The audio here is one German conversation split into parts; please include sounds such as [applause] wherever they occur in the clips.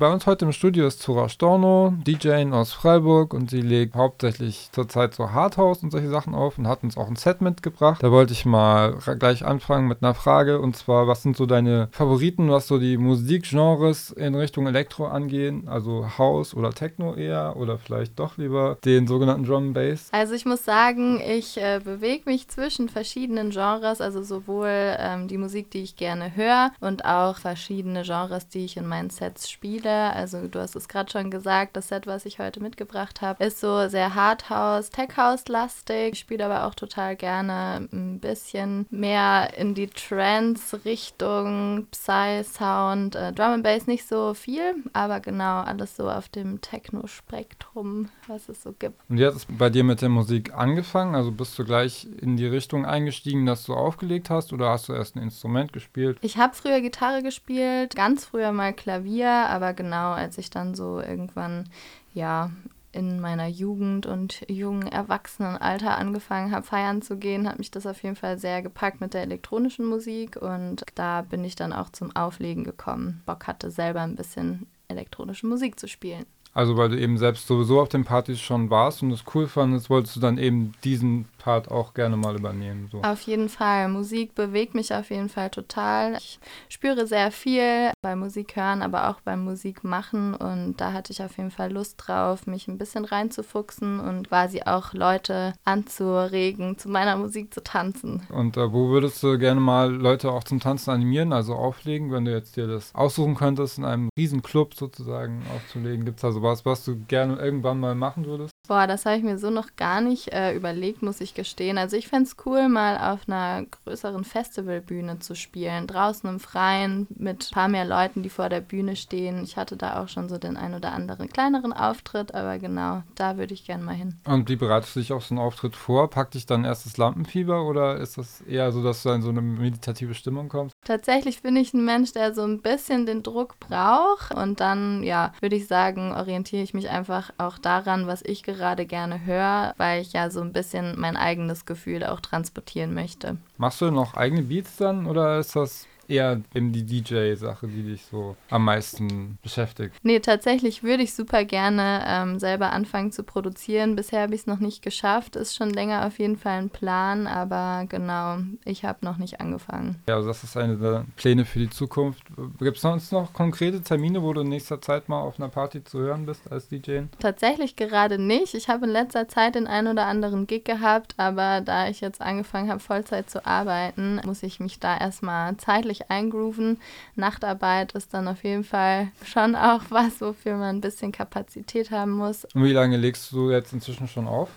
Bei uns heute im Studio ist Zora Storno, DJ aus Freiburg und sie legt hauptsächlich zurzeit so Hardhouse und solche Sachen auf und hat uns auch ein Set mitgebracht. Da wollte ich mal gleich anfangen mit einer Frage und zwar, was sind so deine Favoriten, was so die Musikgenres in Richtung Elektro angehen, also House oder Techno eher oder vielleicht doch lieber den sogenannten Drum Bass? Also ich muss sagen, ich äh, bewege mich zwischen verschiedenen Genres, also sowohl ähm, die Musik, die ich gerne höre und auch verschiedene Genres, die ich in meinen Sets spiele. Also du hast es gerade schon gesagt, das Set, was ich heute mitgebracht habe, ist so sehr Hardhouse, Tech-House-lastig. Ich spiele aber auch total gerne ein bisschen mehr in die Trance-Richtung, Psy-Sound, äh, Drum and Bass nicht so viel, aber genau alles so auf dem Techno-Spektrum, was es so gibt. Und hat es bei dir mit der Musik angefangen? Also bist du gleich in die Richtung eingestiegen, dass du aufgelegt hast oder hast du erst ein Instrument gespielt? Ich habe früher Gitarre gespielt, ganz früher mal Klavier, aber genau als ich dann so irgendwann, ja, in meiner Jugend und jungen Erwachsenenalter angefangen habe, feiern zu gehen, hat mich das auf jeden Fall sehr gepackt mit der elektronischen Musik und da bin ich dann auch zum Auflegen gekommen. Bock hatte selber ein bisschen elektronische Musik zu spielen. Also weil du eben selbst sowieso auf den Partys schon warst und es cool fandest, wolltest du dann eben diesen Part auch gerne mal übernehmen. So. Auf jeden Fall. Musik bewegt mich auf jeden Fall total. Ich spüre sehr viel beim Musik hören, aber auch beim Musik machen und da hatte ich auf jeden Fall Lust drauf, mich ein bisschen reinzufuchsen und quasi auch Leute anzuregen, zu meiner Musik zu tanzen. Und äh, wo würdest du gerne mal Leute auch zum Tanzen animieren, also auflegen, wenn du jetzt dir das aussuchen könntest, in einem riesen Club sozusagen aufzulegen? Gibt es da sowas, was du gerne irgendwann mal machen würdest? Boah, das habe ich mir so noch gar nicht äh, überlegt, muss ich gestehen. Also ich fände es cool, mal auf einer größeren Festivalbühne zu spielen. Draußen im Freien mit ein paar mehr Leuten, die vor der Bühne stehen. Ich hatte da auch schon so den ein oder anderen kleineren Auftritt, aber genau, da würde ich gerne mal hin. Und wie bereitest du dich auf so einen Auftritt vor? Packt dich dann erst das Lampenfieber oder ist das eher so, dass du in so eine meditative Stimmung kommst? Tatsächlich bin ich ein Mensch, der so ein bisschen den Druck braucht und dann, ja, würde ich sagen, orientiere ich mich einfach auch daran, was ich gerade gerne höre, weil ich ja so ein bisschen mein eigenes Gefühl auch transportieren möchte. Machst du noch eigene Beats dann oder ist das eher eben die DJ-Sache, die dich so am meisten beschäftigt? Nee, tatsächlich würde ich super gerne ähm, selber anfangen zu produzieren. Bisher habe ich es noch nicht geschafft. Ist schon länger auf jeden Fall ein Plan, aber genau, ich habe noch nicht angefangen. Ja, also das ist eine der Pläne für die Zukunft. Gibt es sonst noch konkrete Termine, wo du in nächster Zeit mal auf einer Party zu hören bist als DJ? Tatsächlich gerade nicht. Ich habe in letzter Zeit den einen oder anderen Gig gehabt, aber da ich jetzt angefangen habe, Vollzeit zu arbeiten, muss ich mich da erstmal zeitlich richtig eingrooven. Nachtarbeit ist dann auf jeden Fall schon auch [laughs] was, wofür man ein bisschen Kapazität haben muss. Und wie lange legst du jetzt inzwischen schon auf?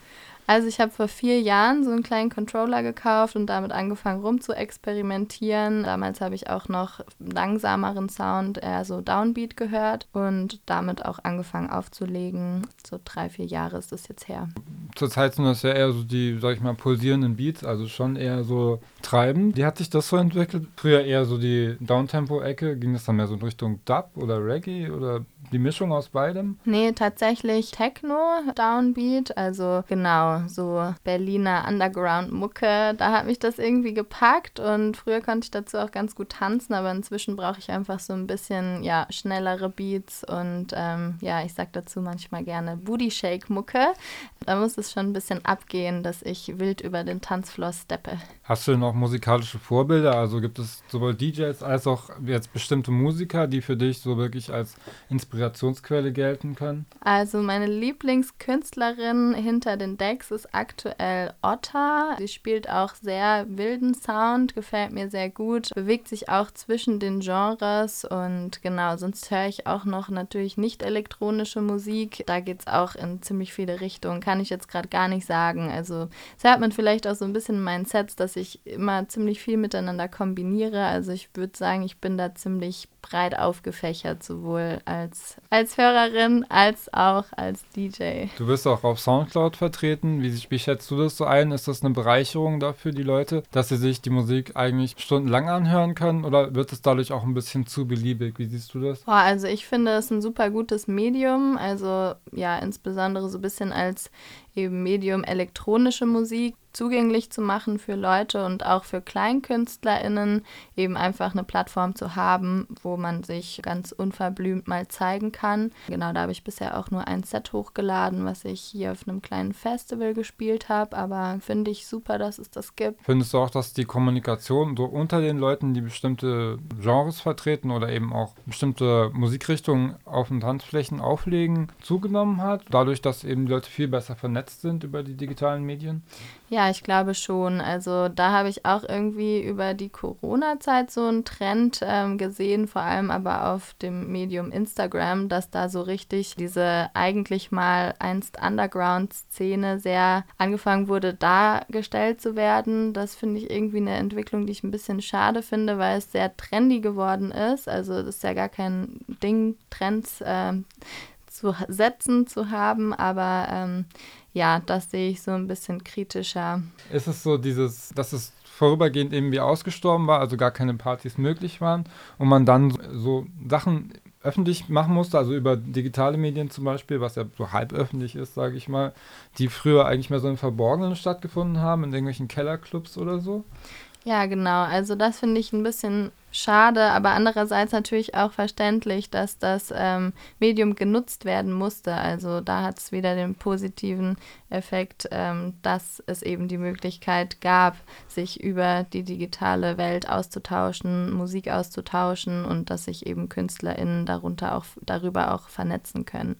Also ich habe vor vier Jahren so einen kleinen Controller gekauft und damit angefangen rum zu experimentieren. Damals habe ich auch noch langsameren Sound, eher so Downbeat gehört und damit auch angefangen aufzulegen. So drei, vier Jahre ist das jetzt her. Zurzeit sind das ja eher so die, sag ich mal, pulsierenden Beats, also schon eher so treibend. Wie hat sich das so entwickelt? Früher eher so die Downtempo-Ecke. Ging das dann mehr so in Richtung Dub oder Reggae oder die Mischung aus beidem? Nee, tatsächlich Techno, Downbeat, also genau, so Berliner Underground-Mucke. Da hat mich das irgendwie gepackt und früher konnte ich dazu auch ganz gut tanzen, aber inzwischen brauche ich einfach so ein bisschen, ja, schnellere Beats und ähm, ja, ich sag dazu manchmal gerne Booty Shake-Mucke. Da muss es schon ein bisschen abgehen, dass ich wild über den Tanzfloor steppe. Hast du noch musikalische Vorbilder? Also gibt es sowohl DJs als auch jetzt bestimmte Musiker, die für dich so wirklich als Inspirationsquelle gelten können? Also meine Lieblingskünstlerin hinter den Decks ist aktuell Otta. Sie spielt auch sehr wilden Sound, gefällt mir sehr gut, bewegt sich auch zwischen den Genres und genau, sonst höre ich auch noch natürlich nicht elektronische Musik. Da geht es auch in ziemlich viele Richtungen, kann ich jetzt gerade gar nicht sagen. Also das hört man vielleicht auch so ein bisschen in meinen Sets, dass dass ich immer ziemlich viel miteinander kombiniere. Also ich würde sagen, ich bin da ziemlich breit aufgefächert, sowohl als, als Hörerin als auch als DJ. Du bist auch auf Soundcloud vertreten. Wie, wie schätzt du das so ein? Ist das eine Bereicherung dafür, die Leute, dass sie sich die Musik eigentlich stundenlang anhören können oder wird es dadurch auch ein bisschen zu beliebig? Wie siehst du das? Boah, also ich finde es ein super gutes Medium. Also ja, insbesondere so ein bisschen als eben Medium elektronische Musik zugänglich zu machen für Leute und auch für KleinkünstlerInnen, eben einfach eine Plattform zu haben, wo man sich ganz unverblümt mal zeigen kann. Genau, da habe ich bisher auch nur ein Set hochgeladen, was ich hier auf einem kleinen Festival gespielt habe, aber finde ich super, dass es das gibt. Findest du auch, dass die Kommunikation so unter den Leuten, die bestimmte Genres vertreten oder eben auch bestimmte Musikrichtungen auf den Tanzflächen auflegen, zugenommen hat, dadurch, dass eben die Leute viel besser vernetzt sind über die digitalen Medien? Ja, ich glaube schon. Also da habe ich auch irgendwie über die Corona-Zeit so einen Trend ähm, gesehen, vor allem aber auf dem Medium Instagram, dass da so richtig diese eigentlich mal einst Underground-Szene sehr angefangen wurde, dargestellt zu werden. Das finde ich irgendwie eine Entwicklung, die ich ein bisschen schade finde, weil es sehr trendy geworden ist. Also das ist ja gar kein Ding, Trends äh, zu setzen zu haben, aber ähm, ja, das sehe ich so ein bisschen kritischer. Ist es so dieses, dass es vorübergehend eben wie ausgestorben war, also gar keine Partys möglich waren und man dann so Sachen öffentlich machen musste, also über digitale Medien zum Beispiel, was ja so halb öffentlich ist, sage ich mal, die früher eigentlich mehr so im Verborgenen stattgefunden haben, in irgendwelchen Kellerclubs oder so? Ja, genau. Also das finde ich ein bisschen schade, aber andererseits natürlich auch verständlich, dass das ähm, Medium genutzt werden musste. Also da hat es wieder den positiven Effekt, ähm, dass es eben die Möglichkeit gab, sich über die digitale Welt auszutauschen, Musik auszutauschen und dass sich eben KünstlerInnen darunter auch, darüber auch vernetzen können.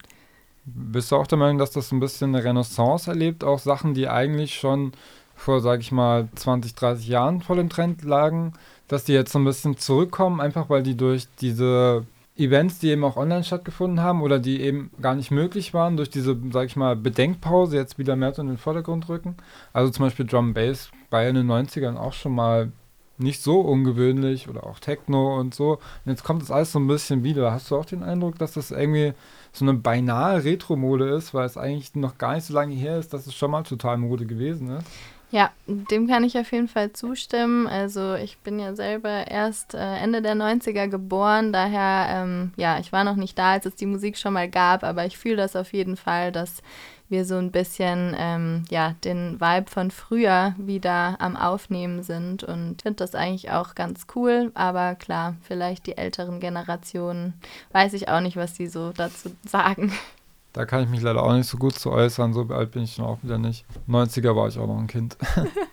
Bist du auch der Meinung, dass das ein bisschen eine Renaissance erlebt, auch Sachen, die eigentlich schon vor, sage ich mal, 20, 30 Jahren vor dem Trend lagen, dass die jetzt so ein bisschen zurückkommen, einfach weil die durch diese Events, die eben auch online stattgefunden haben oder die eben gar nicht möglich waren, durch diese, sag ich mal, Bedenkpause jetzt wieder mehr so in den Vordergrund rücken. Also zum Beispiel Drum Bass bei in den 90ern auch schon mal nicht so ungewöhnlich oder auch Techno und so. Und jetzt kommt das alles so ein bisschen wieder. Hast du auch den Eindruck, dass das irgendwie so eine beinahe Retro-Mode ist, weil es eigentlich noch gar nicht so lange her ist, dass es schon mal total Mode gewesen ist? Ja, dem kann ich auf jeden Fall zustimmen. Also ich bin ja selber erst äh, Ende der 90er geboren, daher, ähm, ja, ich war noch nicht da, als es die Musik schon mal gab, aber ich fühle das auf jeden Fall, dass wir so ein bisschen, ähm, ja, den Vibe von früher wieder am Aufnehmen sind und finde das eigentlich auch ganz cool, aber klar, vielleicht die älteren Generationen, weiß ich auch nicht, was die so dazu [laughs] sagen. Da kann ich mich leider auch nicht so gut zu äußern. So alt bin ich dann auch wieder nicht. 90er war ich auch noch ein Kind. [laughs]